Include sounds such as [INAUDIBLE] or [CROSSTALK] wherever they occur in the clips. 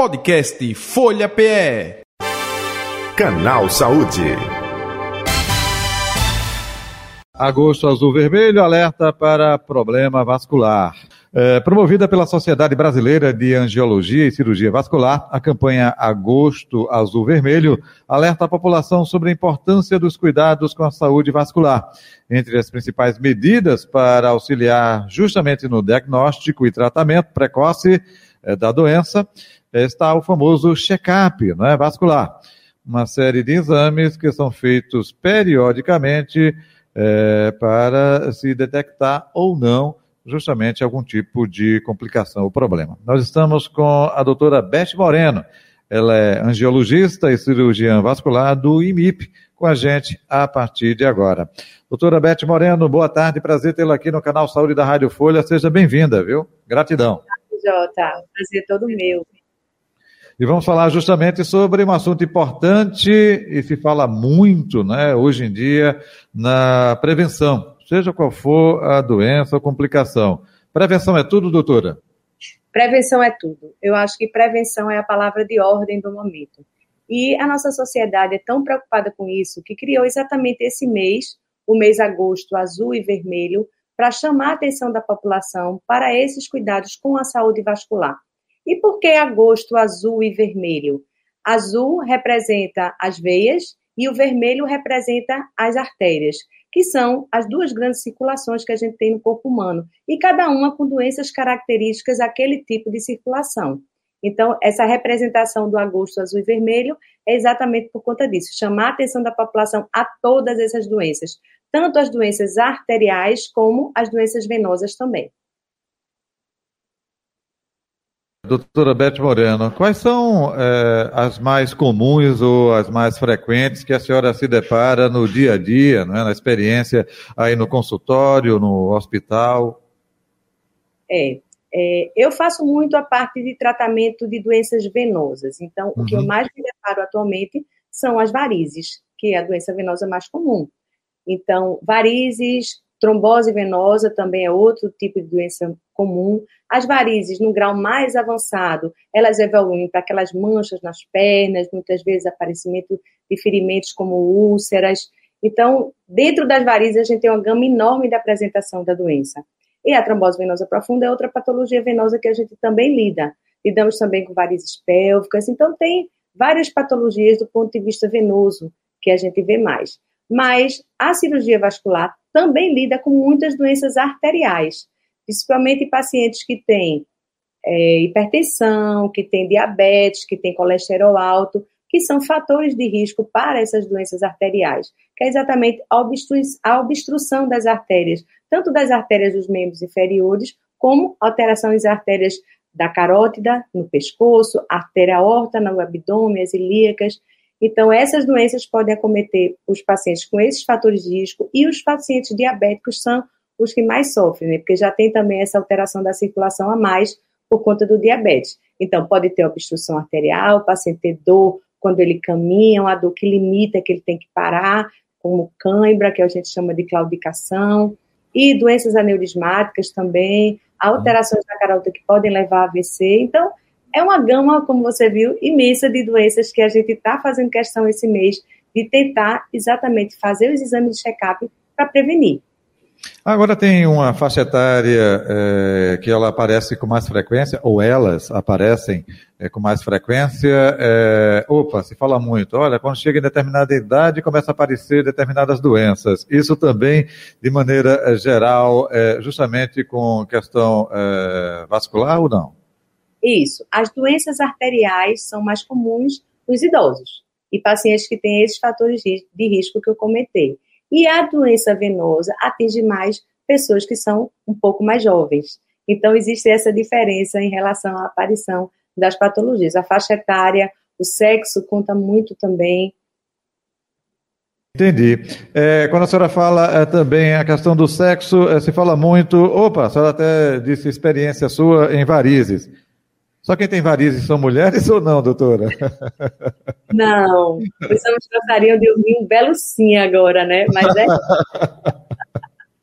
Podcast Folha PE. Canal Saúde. Agosto Azul Vermelho alerta para problema vascular. É, promovida pela Sociedade Brasileira de Angiologia e Cirurgia Vascular, a campanha Agosto Azul Vermelho alerta a população sobre a importância dos cuidados com a saúde vascular. Entre as principais medidas para auxiliar justamente no diagnóstico e tratamento precoce é, da doença está o famoso check-up né, vascular. Uma série de exames que são feitos periodicamente é, para se detectar ou não justamente algum tipo de complicação ou problema. Nós estamos com a doutora Beth Moreno. Ela é angiologista e cirurgiã vascular do IMIP, com a gente a partir de agora. Doutora Beth Moreno, boa tarde, prazer tê-la aqui no canal Saúde da Rádio Folha. Seja bem-vinda, viu? Gratidão. Jota, prazer todo meu. E vamos falar justamente sobre um assunto importante e se fala muito, né, hoje em dia, na prevenção, seja qual for a doença ou complicação. Prevenção é tudo, doutora? Prevenção é tudo. Eu acho que prevenção é a palavra de ordem do momento. E a nossa sociedade é tão preocupada com isso que criou exatamente esse mês, o mês agosto azul e vermelho, para chamar a atenção da população para esses cuidados com a saúde vascular. E por que agosto azul e vermelho? Azul representa as veias e o vermelho representa as artérias, que são as duas grandes circulações que a gente tem no corpo humano, e cada uma com doenças características daquele tipo de circulação. Então, essa representação do agosto azul e vermelho é exatamente por conta disso, chamar a atenção da população a todas essas doenças, tanto as doenças arteriais como as doenças venosas também. Doutora Beth Moreno, quais são é, as mais comuns ou as mais frequentes que a senhora se depara no dia a dia, não é? na experiência aí no consultório, no hospital? É, é, eu faço muito a parte de tratamento de doenças venosas. Então, uhum. o que eu uhum. mais me deparo atualmente são as varizes, que é a doença venosa mais comum. Então, varizes, trombose venosa também é outro tipo de doença comum. As varizes, no grau mais avançado, elas evoluem para aquelas manchas nas pernas, muitas vezes aparecimento de ferimentos como úlceras. Então, dentro das varizes, a gente tem uma gama enorme de apresentação da doença. E a trombose venosa profunda é outra patologia venosa que a gente também lida. Lidamos também com varizes pélvicas. Então, tem várias patologias do ponto de vista venoso que a gente vê mais. Mas a cirurgia vascular também lida com muitas doenças arteriais principalmente pacientes que têm é, hipertensão, que têm diabetes, que têm colesterol alto, que são fatores de risco para essas doenças arteriais, que é exatamente a, obstru a obstrução das artérias, tanto das artérias dos membros inferiores, como alterações artérias da carótida, no pescoço, artéria aorta, no abdômen, as ilíacas. Então, essas doenças podem acometer os pacientes com esses fatores de risco e os pacientes diabéticos são os que mais sofrem, né? Porque já tem também essa alteração da circulação a mais por conta do diabetes. Então, pode ter obstrução arterial, o paciente ter dor quando ele caminha, uma dor que limita, que ele tem que parar, como cãibra, que a gente chama de claudicação, e doenças aneurismáticas também, alterações da carota que podem levar a AVC. Então, é uma gama, como você viu, imensa de doenças que a gente está fazendo questão esse mês de tentar exatamente fazer os exames de check-up para prevenir. Agora tem uma faixa etária é, que ela aparece com mais frequência, ou elas aparecem é, com mais frequência. É, opa, se fala muito. Olha, quando chega em determinada idade, começa a aparecer determinadas doenças. Isso também, de maneira geral, justamente com questão vascular ou não? Isso. As doenças arteriais são mais comuns nos idosos e pacientes que têm esses fatores de risco que eu comentei. E a doença venosa atinge mais pessoas que são um pouco mais jovens. Então, existe essa diferença em relação à aparição das patologias. A faixa etária, o sexo conta muito também. Entendi. É, quando a senhora fala é, também a questão do sexo, é, se fala muito. Opa, a senhora até disse experiência sua em varizes. Só quem tem varizes são mulheres ou não, doutora? [LAUGHS] Não, pessoas gostariam de ouvir um belo sim agora, né? Mas é. [LAUGHS]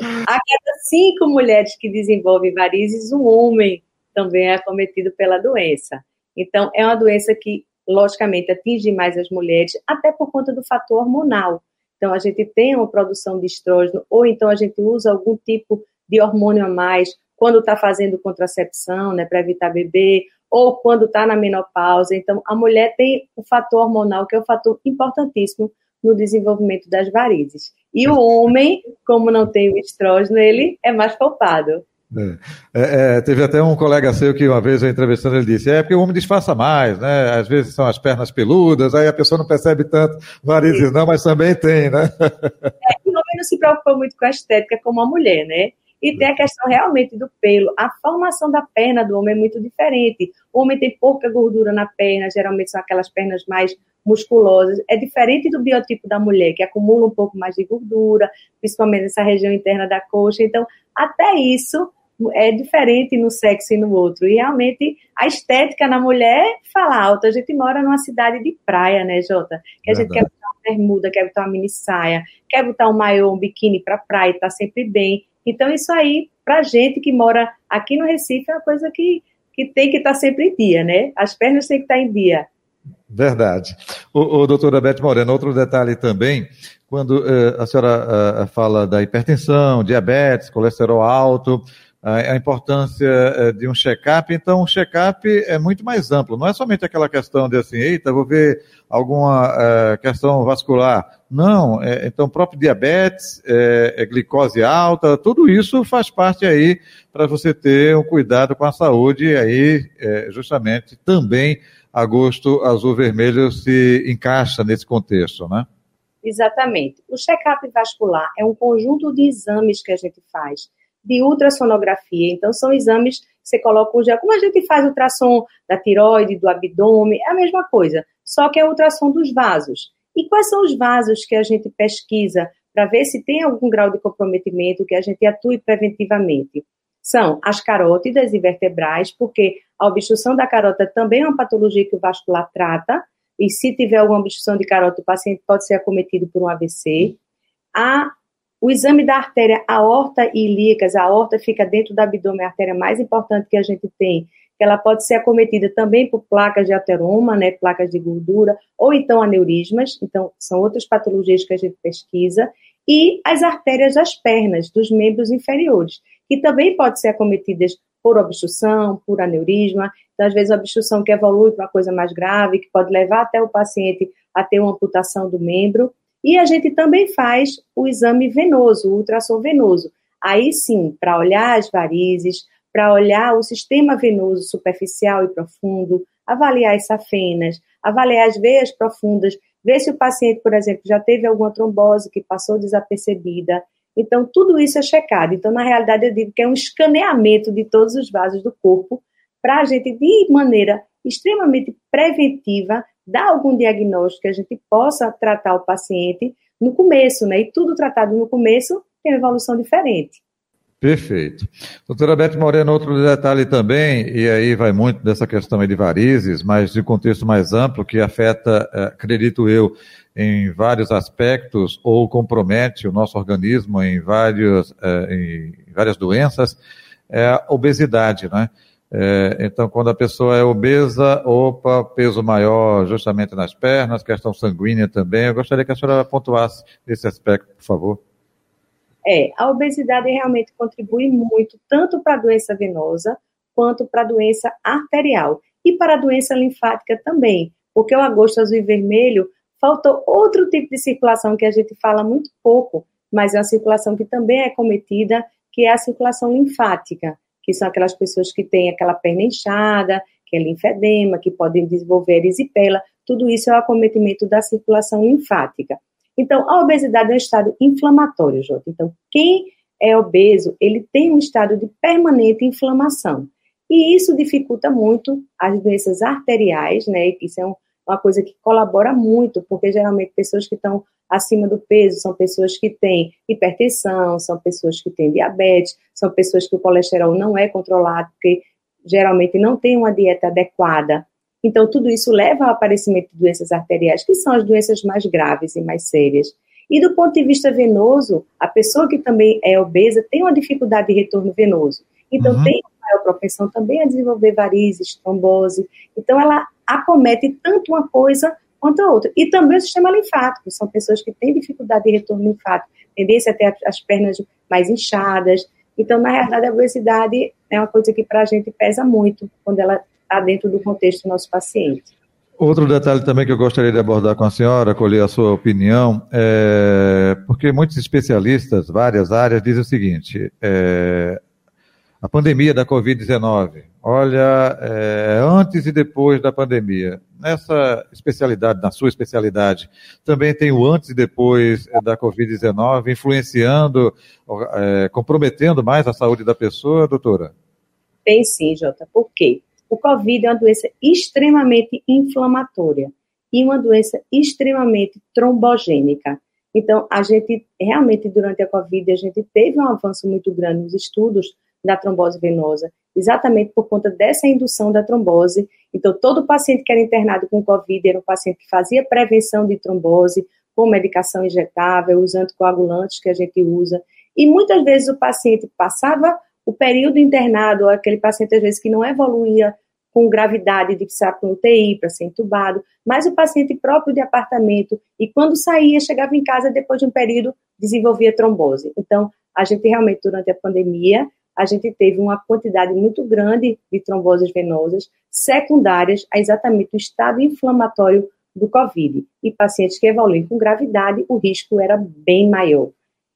A cada cinco mulheres que desenvolvem varizes, um homem também é acometido pela doença. Então, é uma doença que, logicamente, atinge mais as mulheres, até por conta do fator hormonal. Então, a gente tem uma produção de estrógeno, ou então a gente usa algum tipo de hormônio a mais quando está fazendo contracepção, né, para evitar bebê, ou quando está na menopausa. Então, a mulher tem o fator hormonal, que é um fator importantíssimo no desenvolvimento das varizes. E o homem, como não tem o estrógeno, ele é mais poupado. É. É, é, teve até um colega seu que uma vez eu entrevistando, ele disse, é porque o homem disfarça mais, né? Às vezes são as pernas peludas, aí a pessoa não percebe tanto varizes não, mas também tem, né? É, o homem não se preocupa muito com a estética como a mulher, né? E tem a questão realmente do pelo. A formação da perna do homem é muito diferente. O homem tem pouca gordura na perna, geralmente são aquelas pernas mais musculosas. É diferente do biotipo da mulher, que acumula um pouco mais de gordura, principalmente nessa região interna da coxa. Então, até isso é diferente no sexo e no outro. E realmente a estética na mulher fala alto. A gente mora numa cidade de praia, né, Jota? Que a Verdade. gente quer botar uma bermuda, quer botar uma mini saia, quer botar um maiô, um biquíni pra praia, tá sempre bem. Então, isso aí, pra gente que mora aqui no Recife, é uma coisa que, que tem que estar tá sempre em dia, né? As pernas têm que estar tá em dia. Verdade. O, o doutora Beth Moreno, outro detalhe também, quando uh, a senhora uh, fala da hipertensão, diabetes, colesterol alto, a importância eh, de um check-up. Então, o check-up é muito mais amplo. Não é somente aquela questão de assim, eita, vou ver alguma uh, questão vascular. Não, é, então, próprio diabetes, é, é glicose alta, tudo isso faz parte aí para você ter um cuidado com a saúde e aí, é, justamente, também agosto azul-vermelho se encaixa nesse contexto, né? Exatamente. O check-up vascular é um conjunto de exames que a gente faz de ultrassonografia. Então, são exames que você coloca o gel, como a gente faz ultrassom da tiroide, do abdômen, é a mesma coisa, só que é ultrassom dos vasos. E quais são os vasos que a gente pesquisa para ver se tem algum grau de comprometimento que a gente atue preventivamente? São as carótidas e vertebrais, porque a obstrução da carótida também é uma patologia que o vascular trata, e se tiver alguma obstrução de carótida, o paciente pode ser acometido por um AVC. A o exame da artéria aorta e ilíacas, a aorta fica dentro do abdômen, a artéria mais importante que a gente tem, ela pode ser acometida também por placas de ateroma, né, placas de gordura, ou então aneurismas, então são outras patologias que a gente pesquisa, e as artérias das pernas, dos membros inferiores, que também podem ser acometidas por obstrução, por aneurisma, então às vezes a obstrução que evolui para uma coisa mais grave, que pode levar até o paciente a ter uma amputação do membro, e a gente também faz o exame venoso, o ultrassom venoso. Aí sim, para olhar as varizes, para olhar o sistema venoso superficial e profundo, avaliar as safenas, avaliar as veias profundas, ver se o paciente, por exemplo, já teve alguma trombose que passou desapercebida. Então, tudo isso é checado. Então, na realidade, eu digo que é um escaneamento de todos os vasos do corpo para a gente, de maneira extremamente preventiva, dar algum diagnóstico que a gente possa tratar o paciente no começo, né? E tudo tratado no começo tem uma evolução diferente. Perfeito. Doutora Beth Moreno, outro detalhe também, e aí vai muito dessa questão de varizes, mas de contexto mais amplo, que afeta, eh, acredito eu, em vários aspectos, ou compromete o nosso organismo em, vários, eh, em várias doenças, é a obesidade, né? É, então, quando a pessoa é obesa, opa, peso maior justamente nas pernas, questão sanguínea também. Eu gostaria que a senhora pontuasse esse aspecto, por favor. É, a obesidade realmente contribui muito, tanto para a doença venosa, quanto para a doença arterial. E para a doença linfática também, porque o agosto azul e vermelho faltou outro tipo de circulação que a gente fala muito pouco, mas é uma circulação que também é cometida, que é a circulação linfática que são aquelas pessoas que têm aquela perna inchada, que é linfedema, que podem desenvolver erisipela, tudo isso é o acometimento da circulação linfática. Então, a obesidade é um estado inflamatório, Jota. Então, quem é obeso, ele tem um estado de permanente inflamação. E isso dificulta muito as doenças arteriais, né? Isso é um, uma coisa que colabora muito, porque geralmente pessoas que estão acima do peso são pessoas que têm hipertensão, são pessoas que têm diabetes, são pessoas que o colesterol não é controlado, porque geralmente não tem uma dieta adequada. Então, tudo isso leva ao aparecimento de doenças arteriais, que são as doenças mais graves e mais sérias. E do ponto de vista venoso, a pessoa que também é obesa tem uma dificuldade de retorno venoso. Então, uhum. tem maior propensão também a desenvolver varizes, trombose. Então, ela acomete tanto uma coisa quanto a outra. E também o sistema linfático, são pessoas que têm dificuldade de retorno linfático, tendência a ter as pernas mais inchadas. Então, na realidade, a obesidade é uma coisa que para a gente pesa muito quando ela está dentro do contexto do nosso paciente. Outro detalhe também que eu gostaria de abordar com a senhora, colher a sua opinião, é porque muitos especialistas, várias áreas, dizem o seguinte: é, a pandemia da Covid-19, olha, é, antes e depois da pandemia, nessa especialidade, na sua especialidade, também tem o antes e depois da Covid-19, influenciando, é, comprometendo mais a saúde da pessoa, doutora? Tem sim, Jota. Por quê? O Covid é uma doença extremamente inflamatória e uma doença extremamente trombogênica. Então, a gente realmente, durante a Covid, a gente teve um avanço muito grande nos estudos da trombose venosa, exatamente por conta dessa indução da trombose. Então, todo paciente que era internado com Covid era um paciente que fazia prevenção de trombose, com medicação injetável, usando coagulantes que a gente usa. E muitas vezes o paciente passava o período internado, aquele paciente às vezes que não evoluía com gravidade de precisar para um UTI, para ser entubado, mas o paciente próprio de apartamento, e quando saía, chegava em casa depois de um período, desenvolvia trombose. Então, a gente realmente, durante a pandemia, a gente teve uma quantidade muito grande de tromboses venosas secundárias a exatamente o estado inflamatório do COVID. E pacientes que evoluem com gravidade, o risco era bem maior.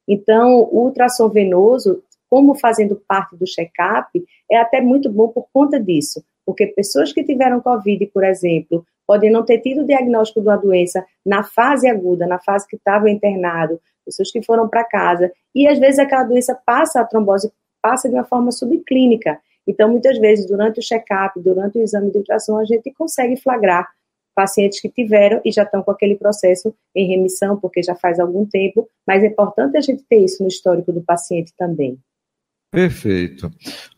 Então, o ultrassom venoso como fazendo parte do check-up, é até muito bom por conta disso, porque pessoas que tiveram Covid, por exemplo, podem não ter tido o diagnóstico da doença na fase aguda, na fase que estava internado, pessoas que foram para casa, e às vezes aquela doença passa, a trombose passa de uma forma subclínica. Então, muitas vezes, durante o check-up, durante o exame de ultrassom, a gente consegue flagrar pacientes que tiveram e já estão com aquele processo em remissão, porque já faz algum tempo, mas é importante a gente ter isso no histórico do paciente também. Perfeito.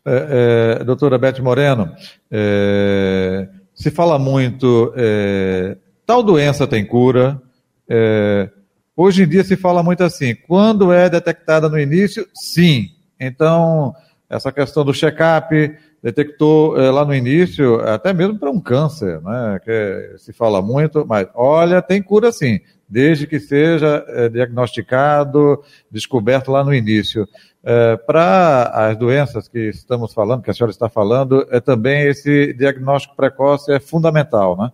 É, é, doutora Beth Moreno, é, se fala muito, é, tal doença tem cura. É, hoje em dia se fala muito assim, quando é detectada no início, sim. Então, essa questão do check-up, detectou é, lá no início, até mesmo para um câncer, né, que se fala muito, mas olha, tem cura sim, desde que seja diagnosticado, descoberto lá no início. É, Para as doenças que estamos falando, que a senhora está falando, é também esse diagnóstico precoce é fundamental, né?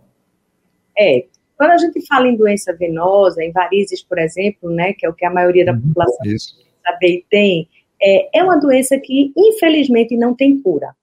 É. Quando a gente fala em doença venosa, em varizes, por exemplo, né, que é o que a maioria da uhum, população sabe tem, é, é uma doença que, infelizmente, não tem cura.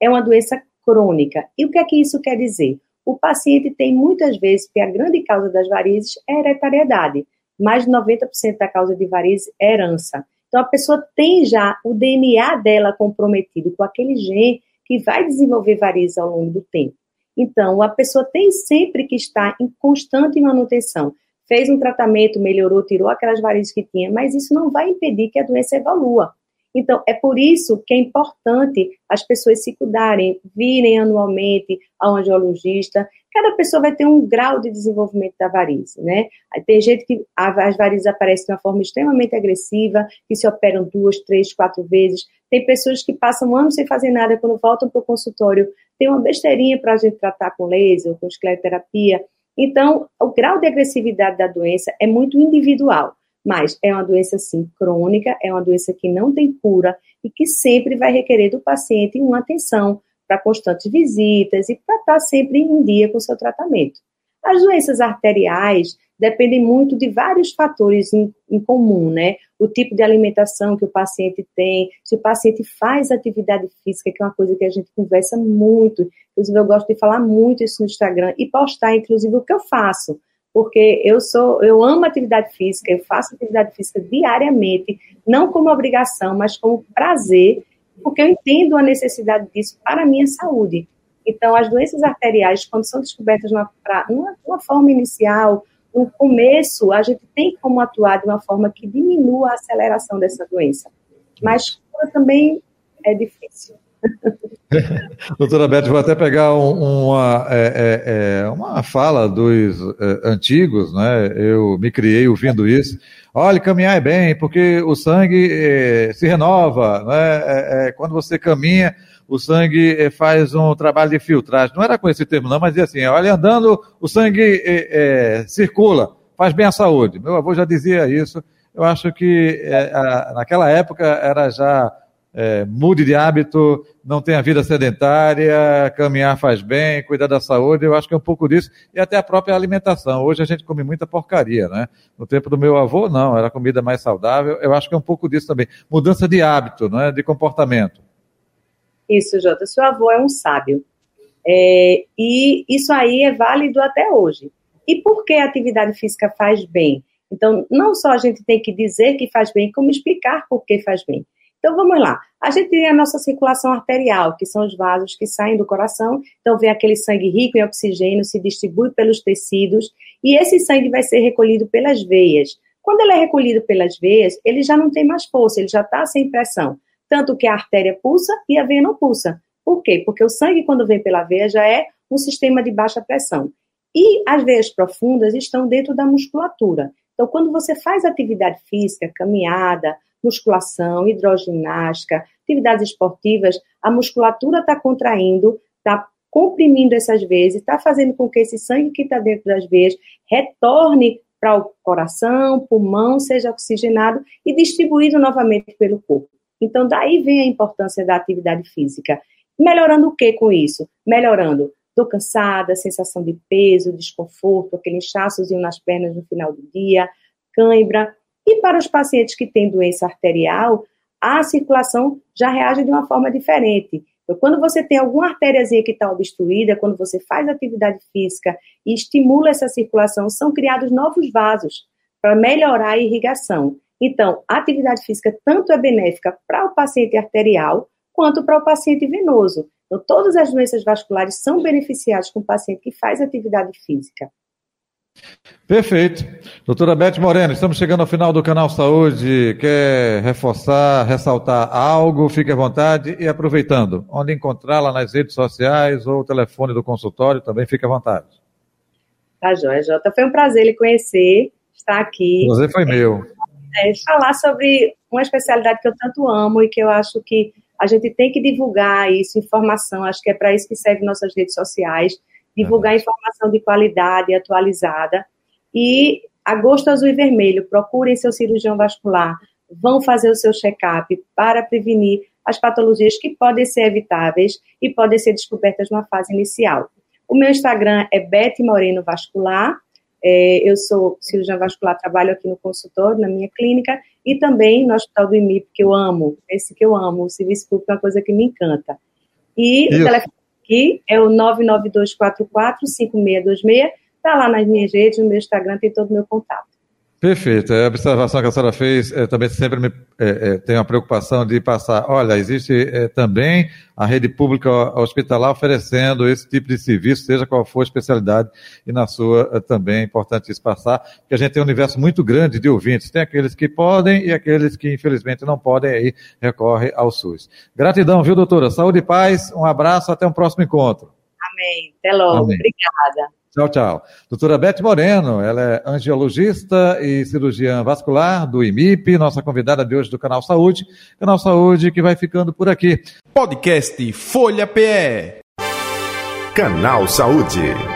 É uma doença crônica. E o que é que isso quer dizer? O paciente tem muitas vezes, que a grande causa das varizes é hereditariedade. Mais de 90% da causa de varizes é herança. Então, a pessoa tem já o DNA dela comprometido com aquele gene que vai desenvolver varizes ao longo do tempo. Então, a pessoa tem sempre que estar em constante manutenção. Fez um tratamento, melhorou, tirou aquelas varizes que tinha, mas isso não vai impedir que a doença evolua. Então, é por isso que é importante as pessoas se cuidarem, virem anualmente ao angiologista. Cada pessoa vai ter um grau de desenvolvimento da varize, né? Tem gente que as varizes aparecem de uma forma extremamente agressiva, que se operam duas, três, quatro vezes. Tem pessoas que passam anos sem fazer nada, quando voltam para o consultório, tem uma besteirinha para a gente tratar com laser com escleroterapia. Então, o grau de agressividade da doença é muito individual. Mas é uma doença, sim, crônica, é uma doença que não tem cura e que sempre vai requerer do paciente uma atenção para constantes visitas e para estar sempre em dia com seu tratamento. As doenças arteriais dependem muito de vários fatores em, em, comum, né? O tipo de alimentação que o paciente tem, se o paciente faz atividade física, que é uma coisa que a gente conversa muito. Inclusive, eu gosto de falar muito isso no Instagram e postar, inclusive, o que eu faço porque eu sou, eu amo atividade física, eu faço atividade física diariamente, não como obrigação, mas como prazer, porque eu entendo a necessidade disso para a minha saúde. Então, as doenças arteriais, quando são descobertas numa, numa forma inicial, no começo, a gente tem como atuar de uma forma que diminua a aceleração dessa doença. Mas também é difícil. [LAUGHS] [LAUGHS] Doutora Beth, vou até pegar um, uma, é, é, é, uma fala dos é, antigos, né? Eu me criei ouvindo isso. Olha, caminhar é bem, porque o sangue é, se renova, né? É, quando você caminha, o sangue faz um trabalho de filtragem. Não era com esse termo, não, mas dizia assim: olha, andando, o sangue circula, faz bem à saúde. Meu avô já dizia isso. Eu acho que naquela época era já é, mude de hábito, não tenha vida sedentária, caminhar faz bem, cuidar da saúde, eu acho que é um pouco disso, e até a própria alimentação. Hoje a gente come muita porcaria, né? No tempo do meu avô, não, era comida mais saudável, eu acho que é um pouco disso também. Mudança de hábito, não é? de comportamento. Isso, Jota, seu avô é um sábio. É, e isso aí é válido até hoje. E por que a atividade física faz bem? Então, não só a gente tem que dizer que faz bem, como explicar por que faz bem. Então vamos lá. A gente tem a nossa circulação arterial, que são os vasos que saem do coração. Então vem aquele sangue rico em oxigênio, se distribui pelos tecidos e esse sangue vai ser recolhido pelas veias. Quando ele é recolhido pelas veias, ele já não tem mais força, ele já está sem pressão. Tanto que a artéria pulsa e a veia não pulsa. Por quê? Porque o sangue, quando vem pela veia, já é um sistema de baixa pressão. E as veias profundas estão dentro da musculatura. Então, quando você faz atividade física, caminhada, musculação, hidroginástica, atividades esportivas, a musculatura está contraindo, está comprimindo essas veias, está fazendo com que esse sangue que está dentro das veias retorne para o coração, pulmão, seja oxigenado e distribuído novamente pelo corpo. Então, daí vem a importância da atividade física. Melhorando o que com isso? Melhorando Estou cansada, sensação de peso, desconforto, aquele inchaçozinho nas pernas no final do dia, cãibra. E para os pacientes que têm doença arterial, a circulação já reage de uma forma diferente. Então, quando você tem alguma artériazinha que está obstruída, quando você faz atividade física e estimula essa circulação, são criados novos vasos para melhorar a irrigação. Então, a atividade física tanto é benéfica para o paciente arterial quanto para o paciente venoso. Então, todas as doenças vasculares são beneficiadas com o paciente que faz atividade física. Perfeito. Doutora Beth Moreno, estamos chegando ao final do canal Saúde. Quer reforçar, ressaltar algo? Fique à vontade e aproveitando, onde encontrá-la nas redes sociais ou o telefone do consultório, também fique à vontade. Tá, Joia, Jota. Foi um prazer lhe conhecer, estar aqui. Prazer foi meu. É, falar sobre uma especialidade que eu tanto amo e que eu acho que a gente tem que divulgar isso, informação. Acho que é para isso que servem nossas redes sociais divulgar uhum. informação de qualidade atualizada. E agosto azul e vermelho, procurem seu cirurgião vascular, vão fazer o seu check-up para prevenir as patologias que podem ser evitáveis e podem ser descobertas numa fase inicial. O meu Instagram é Beth Moreno Vascular. É, eu sou cirurgião vascular, trabalho aqui no consultório, na minha clínica, e também no Hospital do IMIP, que eu amo, esse que eu amo, o serviço público é uma coisa que me encanta. E Isso. o telefone aqui é o 992445626. Está lá nas minhas redes, no meu Instagram, tem todo o meu contato. Perfeito. A observação que a senhora fez é, também sempre me, é, é, tem a preocupação de passar. Olha, existe é, também a rede pública hospitalar oferecendo esse tipo de serviço, seja qual for a especialidade, e na sua é, também é importante isso passar, porque a gente tem um universo muito grande de ouvintes. Tem aqueles que podem e aqueles que infelizmente não podem, aí recorre ao SUS. Gratidão, viu, doutora? Saúde e paz, um abraço, até um próximo encontro. Amém. Até logo. Amém. Obrigada. Tchau, tchau. Doutora Beth Moreno, ela é angiologista e cirurgiã vascular do IMIP, nossa convidada de hoje do Canal Saúde. Canal Saúde que vai ficando por aqui. Podcast Folha PE. Canal Saúde.